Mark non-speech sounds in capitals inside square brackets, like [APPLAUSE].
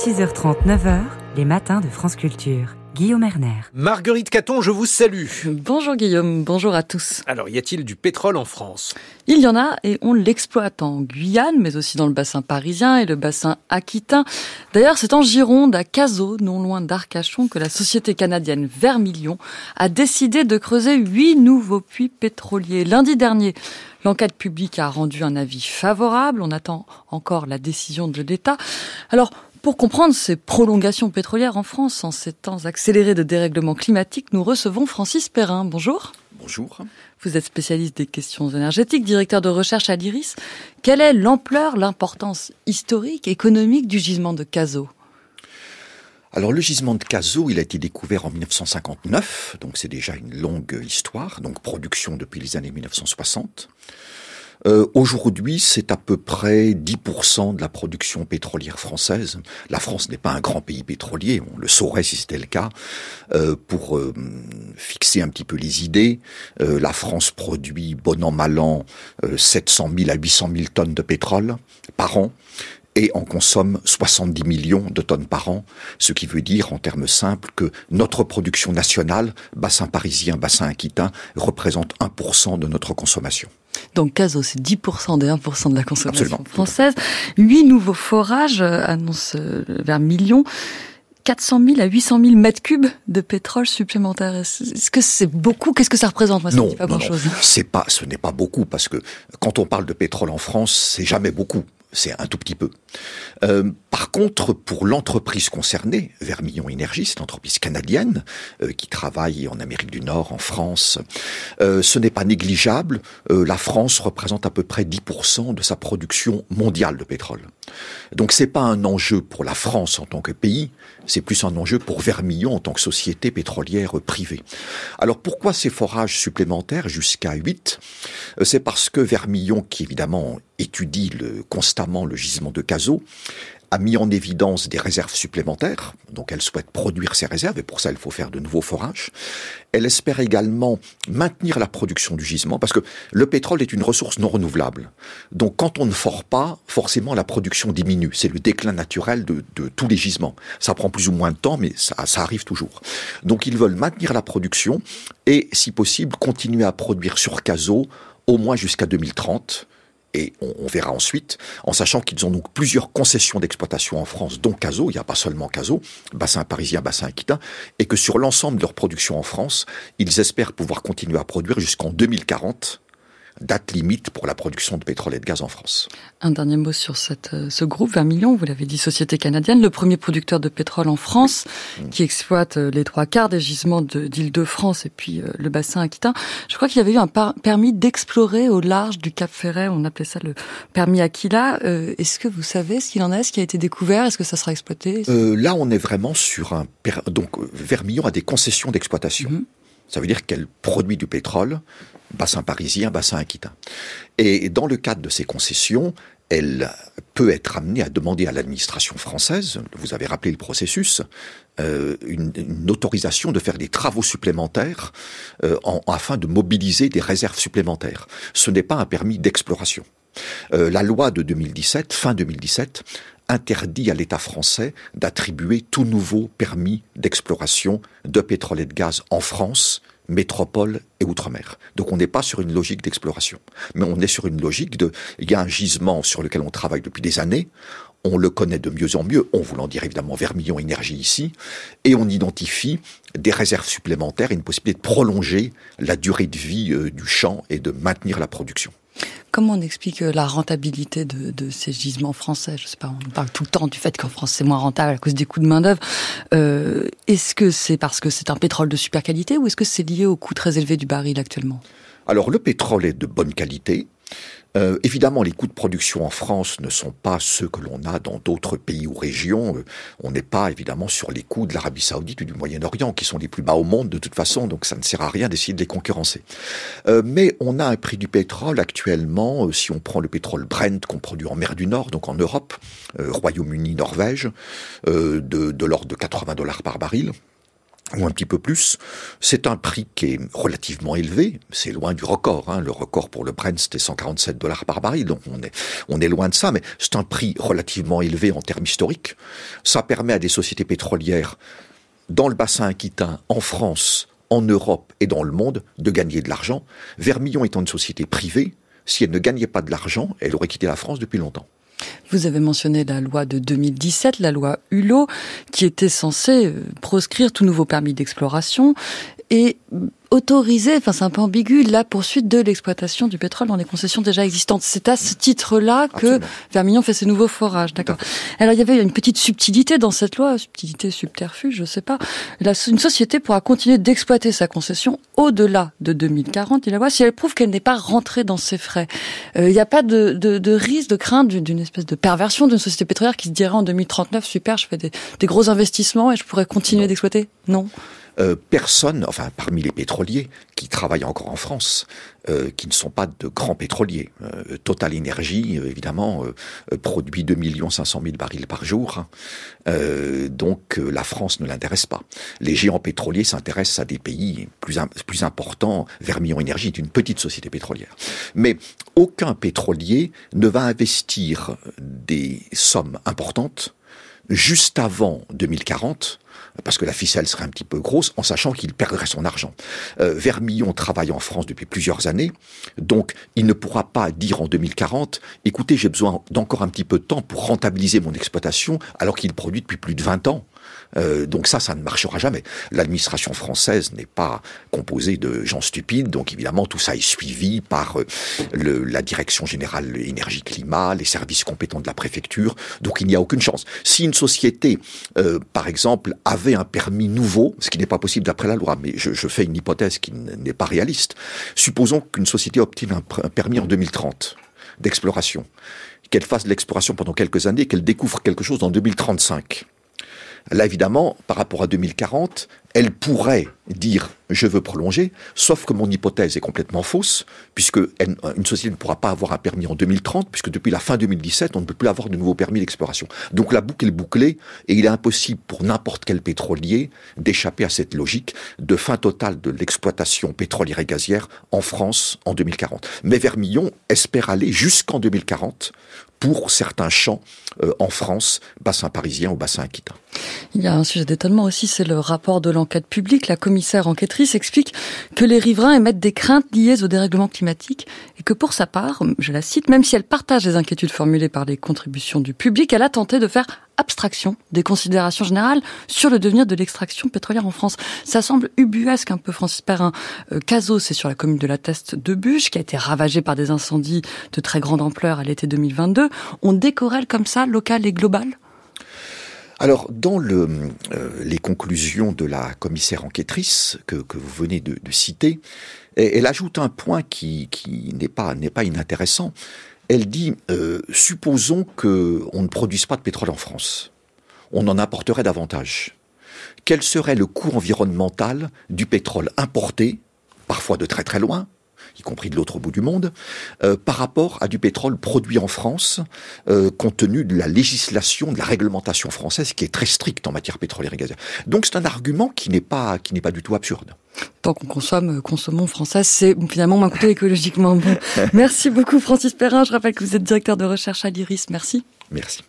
6h30, 9h, les matins de France Culture. Guillaume Erner. Marguerite Caton, je vous salue. Bonjour Guillaume, bonjour à tous. Alors, y a-t-il du pétrole en France? Il y en a et on l'exploite en Guyane, mais aussi dans le bassin parisien et le bassin aquitain. D'ailleurs, c'est en Gironde, à Cazaux, non loin d'Arcachon, que la société canadienne Vermilion a décidé de creuser huit nouveaux puits pétroliers. Lundi dernier, L'enquête publique a rendu un avis favorable. On attend encore la décision de l'État. Alors, pour comprendre ces prolongations pétrolières en France en ces temps accélérés de dérèglement climatique, nous recevons Francis Perrin. Bonjour. Bonjour. Vous êtes spécialiste des questions énergétiques, directeur de recherche à l'IRIS. Quelle est l'ampleur, l'importance historique, économique du gisement de Cazaux? Alors le gisement de Cazaux, il a été découvert en 1959, donc c'est déjà une longue histoire, donc production depuis les années 1960. Euh, Aujourd'hui, c'est à peu près 10% de la production pétrolière française. La France n'est pas un grand pays pétrolier, on le saurait si c'était le cas. Euh, pour euh, fixer un petit peu les idées, la France produit, bon an, mal an, 700 000 à 800 000 tonnes de pétrole par an et on consomme 70 millions de tonnes par an, ce qui veut dire en termes simples que notre production nationale, bassin parisien, bassin aquitain, représente 1% de notre consommation. Donc Caso, c'est 10% des 1% de la consommation française. Huit nouveaux forages euh, annoncent euh, vers millions. 400 000 à 800 000 mètres cubes de pétrole supplémentaire. Est-ce que c'est beaucoup? Qu'est-ce que ça représente? Moi, non, pas non, grand-chose. C'est pas, ce n'est pas beaucoup parce que quand on parle de pétrole en France, c'est jamais beaucoup c'est un tout petit peu. Euh, par contre, pour l'entreprise concernée, Vermillon Énergie, c'est l'entreprise canadienne euh, qui travaille en Amérique du Nord, en France, euh, ce n'est pas négligeable. la France représente à peu près 10% de sa production mondiale de pétrole. Donc c'est pas un enjeu pour la France en tant que pays, c'est plus un enjeu pour Vermillon en tant que société pétrolière privée. Alors pourquoi ces forages supplémentaires jusqu'à 8 C'est parce que Vermillon, qui évidemment étudie le, constamment le gisement de Cazaux, a mis en évidence des réserves supplémentaires, donc elle souhaite produire ces réserves, et pour ça il faut faire de nouveaux forages. Elle espère également maintenir la production du gisement, parce que le pétrole est une ressource non renouvelable. Donc quand on ne fore pas, forcément la production diminue. C'est le déclin naturel de, de, tous les gisements. Ça prend plus ou moins de temps, mais ça, ça arrive toujours. Donc ils veulent maintenir la production, et si possible continuer à produire sur Caso au moins jusqu'à 2030 et on, verra ensuite, en sachant qu'ils ont donc plusieurs concessions d'exploitation en France, dont Caso, il n'y a pas seulement Caso, bassin parisien, bassin aquitain, et que sur l'ensemble de leur production en France, ils espèrent pouvoir continuer à produire jusqu'en 2040 date limite pour la production de pétrole et de gaz en France. Un dernier mot sur cette, euh, ce groupe, 20 millions, vous l'avez dit, société canadienne, le premier producteur de pétrole en France, mmh. qui exploite euh, les trois quarts des gisements d'Île-de-France et puis euh, le bassin aquitain. Je crois qu'il y avait eu un permis d'explorer au large du Cap Ferret, on appelait ça le permis Aquila. Est-ce que vous savez ce qu'il en est, ce qui a été découvert, est-ce que ça sera exploité? Euh, Là, on est vraiment sur un... Donc, Vermillon a des concessions d'exploitation. Mmh. Ça veut dire qu'elle produit du pétrole, bassin parisien, bassin aquitain. Et dans le cadre de ces concessions, elle peut être amenée à demander à l'administration française, vous avez rappelé le processus, euh, une, autorisation de faire des travaux supplémentaires euh, afin de mobiliser des réserves supplémentaires. Ce n'est pas un permis d'exploration. Euh, la loi de 2017, fin 2017, interdit à l'État français d'attribuer tout nouveau permis d'exploration de pétrole et de gaz en France, métropole et outre-mer. Donc on n'est pas sur une logique d'exploration, mais on est sur une logique de, il y a un gisement sur lequel on travaille depuis des années, on le connaît de mieux en mieux, on voulant dire évidemment Vermillon Énergie ici, et on identifie des réserves supplémentaires et une possibilité de prolonger la durée de vie euh, du champ et de maintenir la production. Comment on explique euh, la rentabilité de, de, ces gisements français? Je sais pas, on parle tout le temps du fait qu'en France c'est moins rentable à cause des coûts de main d'œuvre. Euh, est-ce que c'est parce que c'est un pétrole de super qualité ou est-ce que c'est lié au coût très élevé du baril actuellement? Alors le pétrole est de bonne qualité. Euh, évidemment, les coûts de production en France ne sont pas ceux que l'on a dans d'autres pays ou régions. Euh, on n'est pas évidemment sur les coûts de l'Arabie Saoudite ou du Moyen-Orient, qui sont les plus bas au monde de toute façon, donc ça ne sert à rien d'essayer de les concurrencer. Euh, mais on a un prix du pétrole actuellement, euh, si on prend le pétrole Brent qu'on produit en mer du Nord, donc en Europe, Royaume-Uni, Norvège, de, de l'ordre de 80 dollars par baril. Ou un petit peu plus. C'est un prix qui est relativement élevé. C'est loin du record. Hein. Le record pour le Brent, c'était 147 dollars par baril. Donc on est, on est loin de ça. Mais c'est un prix relativement élevé en termes historiques. Ça permet à des sociétés pétrolières dans le bassin aquitain, en France, en Europe et dans le monde, de gagner de l'argent. Vermillon étant une société privée, si elle ne gagnait pas de l'argent, elle aurait quitté la France depuis longtemps. Vous avez mentionné la loi de 2017, la loi Hulot, qui était censée euh, proscrire tout nouveau permis d'exploration. Et autoriser, enfin c'est un peu ambigu, la poursuite de l'exploitation du pétrole dans les concessions déjà existantes. C'est à ce titre-là que Vermillon fait ses nouveaux forages, d'accord. Alors il y avait une petite subtilité dans cette loi, subtilité subterfuge, je sais pas. une société pourra continuer d'exploiter sa concession au-delà de 2040, il la voit, si elle prouve qu'elle n'est pas rentrée dans ses frais. Euh, il n'y a pas de, de, de, risque, de crainte d'une espèce de perversion d'une société pétrolière qui se dirait en 2039, super, je fais des, des gros investissements et je pourrais continuer d'exploiter? Non. Euh, personne, enfin parmi les pétroliers qui travaillent encore en France, euh, qui ne sont pas de grands pétroliers. Euh, Total Energy, évidemment, produit 2 500 000 barils par jour, hein. donc la France ne l'intéresse pas. Les géants pétroliers s'intéressent à des pays plus, plus importants. Vermillon Énergie est une petite société pétrolière. Mais aucun pétrolier ne va investir des sommes importantes juste avant 2040 parce que la ficelle serait un petit peu grosse, en sachant qu'il perdrait son argent. Euh, Vermillon travaille en France depuis plusieurs années, donc il ne pourra pas dire en 2040, écoutez, j'ai besoin d'encore un petit peu de temps pour rentabiliser mon exploitation, alors qu'il produit depuis plus de 20 ans. Euh, donc ça, ça ne marchera jamais. L'administration française n'est pas composée de gens stupides, donc évidemment tout ça est suivi par euh, la direction générale énergie-climat, les services compétents de la préfecture, donc il n'y a aucune chance. Si une société, euh, par exemple, avait un permis nouveau, ce qui n'est pas possible d'après la loi, mais je, je, fais une hypothèse qui n'est pas réaliste, supposons qu'une société obtienne un, un permis en 2030 d'exploration, qu'elle fasse de l'exploration pendant quelques années, qu'elle découvre quelque chose en 2035 Là, évidemment, par rapport à 2040, elle pourrait dire je veux prolonger, sauf que mon hypothèse est complètement fausse, puisque une société ne pourra pas avoir un permis en 2030, puisque depuis la fin 2017, on ne peut plus avoir de nouveaux permis d'exploration. Donc la boucle est bouclée, et il est impossible pour n'importe quel pétrolier d'échapper à cette logique de fin totale de l'exploitation pétrolière et gazière en France en 2040. Mais Vermillon espère aller jusqu'en 2040 pour certains champs euh, en France, bassin parisien ou bassin aquitain. Il y a un sujet d'étonnement aussi, c'est le rapport de l'enquête publique. La commissaire enquêtrice explique que les riverains émettent des craintes liées au dérèglement climatique et que pour sa part, je la cite, même si elle partage les inquiétudes formulées par les contributions du public, elle a tenté de faire abstraction des considérations générales sur le devenir de l'extraction pétrolière en France. Ça semble ubuesque un peu, Francis Perrin. Euh, Cazot, c'est sur la commune de la Teste de Bûche, qui a été ravagée par des incendies de très grande ampleur à l'été 2022. On décorrèle comme ça, local et global? Alors, dans euh, les conclusions de la commissaire enquêtrice que, vous venez de, citer, elle ajoute un point qui, qui n'est pas, n'est pas inintéressant elle dit euh, supposons que on ne produise pas de pétrole en France, on en apporterait davantage. Quel serait le coût environnemental du pétrole importé, parfois de très très loin, y compris de l'autre bout du monde, euh, par rapport à du pétrole produit en France, euh, compte tenu de la législation, de la réglementation française qui est très stricte en matière pétrolière et gazière. Donc c'est un argument qui n'est pas qui n'est pas du tout absurde tant qu'on consomme, euh, consommons français, c'est finalement moins coûteux écologiquement bon. [LAUGHS] Merci beaucoup Francis Perrin. Je rappelle que vous êtes directeur de recherche à l'IRIS. Merci. Merci.